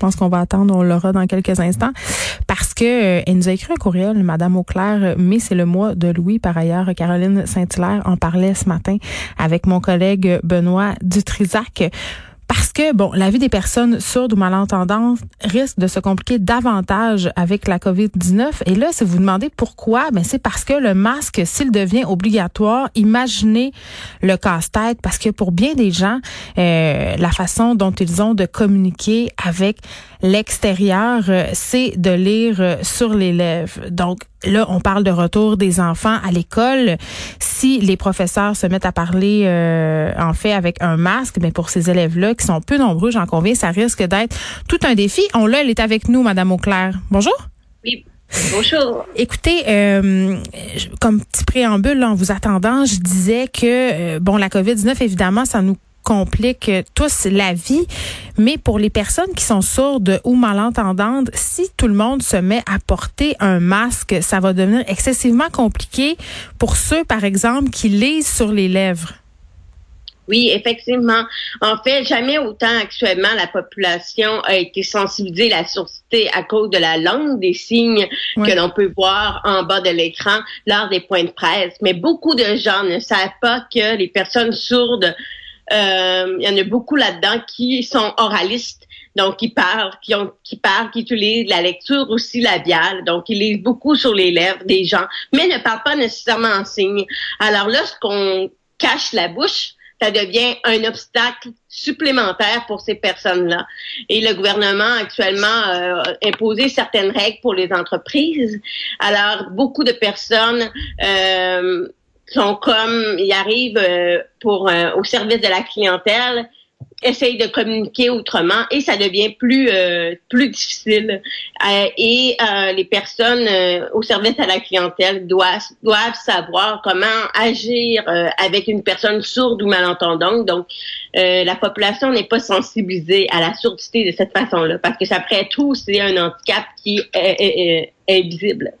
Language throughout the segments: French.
pense qu'on va attendre, on l'aura dans quelques instants, parce que euh, elle nous a écrit un courriel, Madame Auclair, mais c'est le mois de Louis. Par ailleurs, Caroline Saint-Hilaire en parlait ce matin avec mon collègue Benoît Dutrisac. Parce que, bon, la vie des personnes sourdes ou malentendantes risque de se compliquer davantage avec la COVID-19. Et là, si vous vous demandez pourquoi, ben c'est parce que le masque, s'il devient obligatoire, imaginez le casse-tête, parce que pour bien des gens, euh, la façon dont ils ont de communiquer avec l'extérieur, c'est de lire sur les lèvres. Donc, Là, on parle de retour des enfants à l'école. Si les professeurs se mettent à parler, euh, en fait, avec un masque, mais pour ces élèves-là qui sont peu nombreux, j'en conviens, ça risque d'être tout un défi. On l'a, elle est avec nous, Madame Auclair. Bonjour. Oui. Bonjour. Écoutez, euh, comme petit préambule, en vous attendant, je disais que, bon, la COVID-19, évidemment, ça nous complique tous la vie. Mais pour les personnes qui sont sourdes ou malentendantes, si tout le monde se met à porter un masque, ça va devenir excessivement compliqué pour ceux, par exemple, qui lisent sur les lèvres. Oui, effectivement. En fait, jamais autant actuellement la population a été sensibilisée à la surdité à cause de la langue des signes que l'on peut voir en bas de l'écran lors des points de presse. Mais beaucoup de gens ne savent pas que les personnes sourdes euh, il y en a beaucoup là-dedans qui sont oralistes, donc qui parlent, qui ont, qui parlent, qui utilisent la lecture aussi labiale, donc ils lisent beaucoup sur les lèvres des gens, mais ne parlent pas nécessairement en signe. Alors lorsqu'on cache la bouche, ça devient un obstacle supplémentaire pour ces personnes-là. Et le gouvernement actuellement a imposé certaines règles pour les entreprises. Alors, beaucoup de personnes euh, sont comme, ils arrivent euh, pour euh, au service de la clientèle, essayent de communiquer autrement et ça devient plus euh, plus difficile. et les personnes au service à la clientèle doivent doivent savoir comment agir avec une personne sourde ou malentendante. Donc, la population n'est pas sensibilisée à la surdité de cette façon-là parce que ça prête tout, c'est un handicap qui est, est visible.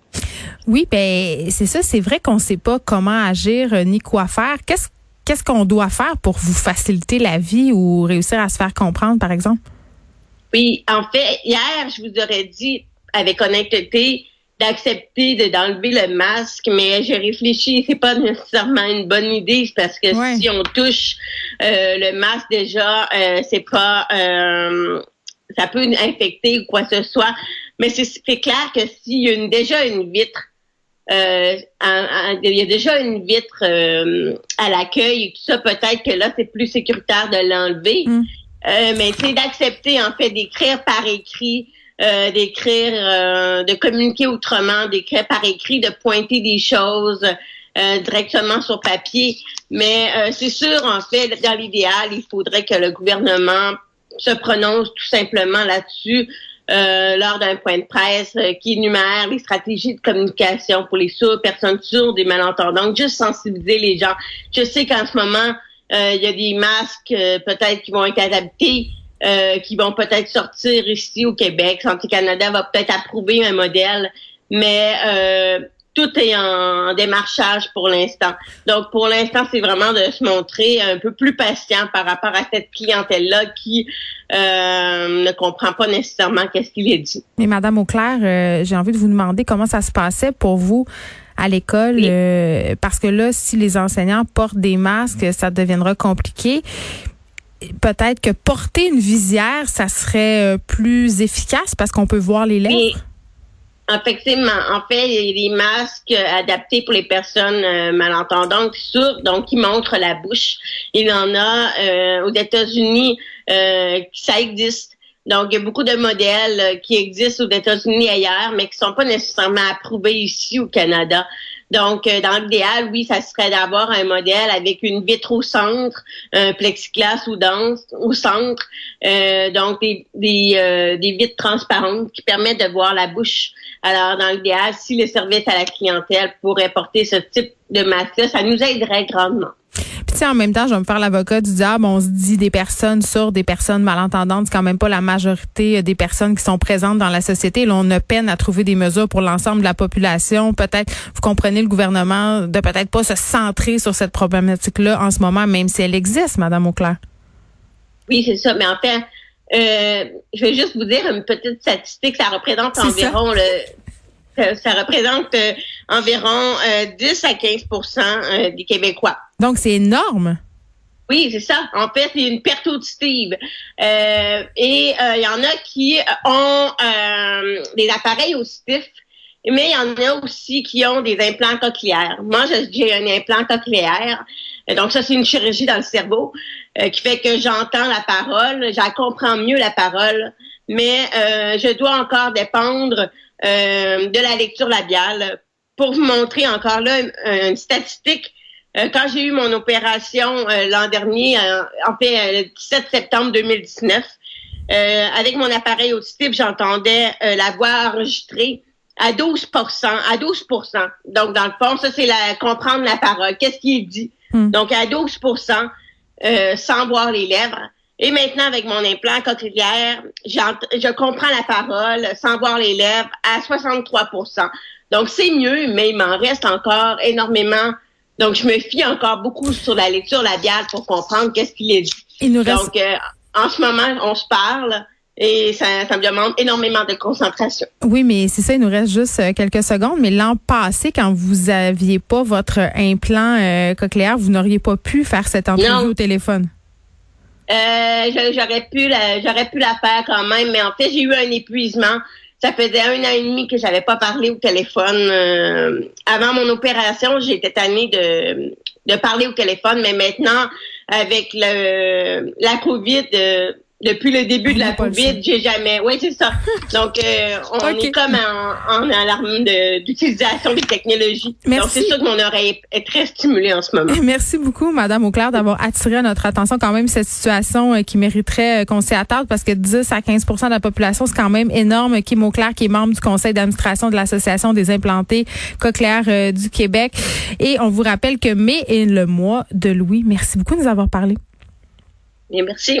Oui, ben c'est ça, c'est vrai qu'on ne sait pas comment agir euh, ni quoi faire. Qu'est-ce qu'est-ce qu'on doit faire pour vous faciliter la vie ou réussir à se faire comprendre, par exemple? Oui, en fait, hier, je vous aurais dit avec honnêteté d'accepter d'enlever le masque, mais j'ai réfléchi, c'est pas nécessairement une bonne idée parce que si on touche euh, le masque déjà, euh, c'est pas ça peut infecter ou quoi que ce soit. Mais c'est clair que s'il y a déjà une vitre euh, il y a déjà une vitre euh, à l'accueil et tout ça, peut-être que là, c'est plus sécuritaire de l'enlever. Mm. Euh, mais c'est d'accepter, en fait, d'écrire par écrit, d'écrire, de communiquer autrement, d'écrire par écrit, de pointer des choses directement sur papier. Mais c'est sûr, en fait, dans l'idéal, il faudrait que le gouvernement se prononce tout simplement là-dessus euh, lors d'un point de presse euh, qui énumère les stratégies de communication pour les sourds, personnes sourdes et malentendantes, juste sensibiliser les gens. Je sais qu'en ce moment, euh, il y a des masques peut-être qui vont être adaptés, qui vont peut-être sortir ici au Québec. Santé Canada va peut-être approuver un modèle, mais tout est en démarchage pour l'instant. Donc, pour l'instant, c'est vraiment de se montrer un peu plus patient par rapport à cette clientèle-là qui euh, ne comprend pas nécessairement qu'est-ce qu'il est dit. Mais Madame Auclair, euh, j'ai envie de vous demander comment ça se passait pour vous à l'école, euh, parce que là, si les enseignants portent des masques, ça deviendra compliqué peut-être que porter une visière, ça serait plus efficace parce qu'on peut voir les lèvres? Effectivement. En fait, il y a des masques adaptés pour les personnes euh, malentendantes, sourdes, donc qui montrent la bouche. Il y en a euh, aux États-Unis, euh, ça existe. Donc, il y a beaucoup de modèles qui existent aux États-Unis ailleurs, mais qui sont pas nécessairement approuvés ici au Canada. Donc, dans l'idéal, oui, ça serait d'avoir un modèle avec une vitre au centre, un plexiglas ou dense au centre, donc des, des, des vitres transparentes qui permettent de voir la bouche alors, dans l'idéal, si le service à la clientèle pourrait porter ce type de masque ça nous aiderait grandement. Puis en même temps, je vais me faire l'avocat du diable. On se dit des personnes sourdes, des personnes malentendantes, c'est quand même pas la majorité des personnes qui sont présentes dans la société. Là, on a peine à trouver des mesures pour l'ensemble de la population. Peut-être, vous comprenez le gouvernement de peut-être pas se centrer sur cette problématique-là en ce moment, même si elle existe, Madame Auclair. Oui, c'est ça. Mais en fait, euh, je vais juste vous dire une petite statistique. Ça représente environ le ça représente euh, environ 10 à 15% des Québécois. Donc, c'est énorme. Oui, c'est ça. En fait, c'est une perte auditive. et il y en a qui ont des appareils auditifs mais il y en a aussi qui ont des implants cochléaires. Moi, j'ai un implant cochléaire. Donc, ça, c'est une chirurgie dans le cerveau euh, qui fait que j'entends la parole, j'en comprends mieux la parole, mais euh, je dois encore dépendre euh, de la lecture labiale. Pour vous montrer encore là une, statistique, quand j'ai eu mon opération l'an dernier, en fait, le 17 septembre 2019, avec mon appareil auditif, j'entendais la voix enregistrée à 12% à 12% Donc, dans le fond, ça, c'est la comprendre la parole. Qu'est-ce qu'il dit? Hmm. Donc, à 12% euh, sans voir les lèvres. Et maintenant, avec mon implant cochléaire, je comprends la parole sans voir les lèvres à 63% Donc, c'est mieux, mais il m'en reste encore énormément. Donc, je me fie encore beaucoup sur la lecture labiale pour comprendre qu'est-ce qu'il est dit. Il nous reste... Donc, euh, en ce moment, on se parle et ça, ça, me demande énormément de concentration. Oui, mais c'est ça, il nous reste juste euh, quelques secondes. Mais l'an passé, quand vous aviez pas votre implant euh, cochléaire, vous n'auriez pas pu faire cette entrevue au téléphone? Euh, j'aurais pu la, j'aurais pu la faire quand même, mais en fait, j'ai eu un épuisement. Ça faisait un an et demi que j'avais pas parlé au téléphone. Euh, avant mon opération, j'étais tannée de, de parler au téléphone, mais maintenant, avec le, la COVID, depuis le début de la COVID, j'ai jamais. Oui, c'est ça. Donc, euh, on est comme en, en alarme d'utilisation des technologies. Merci. Donc, c'est sûr que mon oreille est très stimulée en ce moment. Merci beaucoup, Madame Auclair, d'avoir attiré notre attention quand même cette situation euh, qui mériterait euh, qu'on s'y attarde parce que 10 à 15% de la population, c'est quand même énorme. Kim Auclair, qui est membre du conseil d'administration de l'Association des implantés cochléaires du Québec. Et on vous rappelle que mai est le mois de Louis. Merci beaucoup de nous avoir parlé. Bien, merci.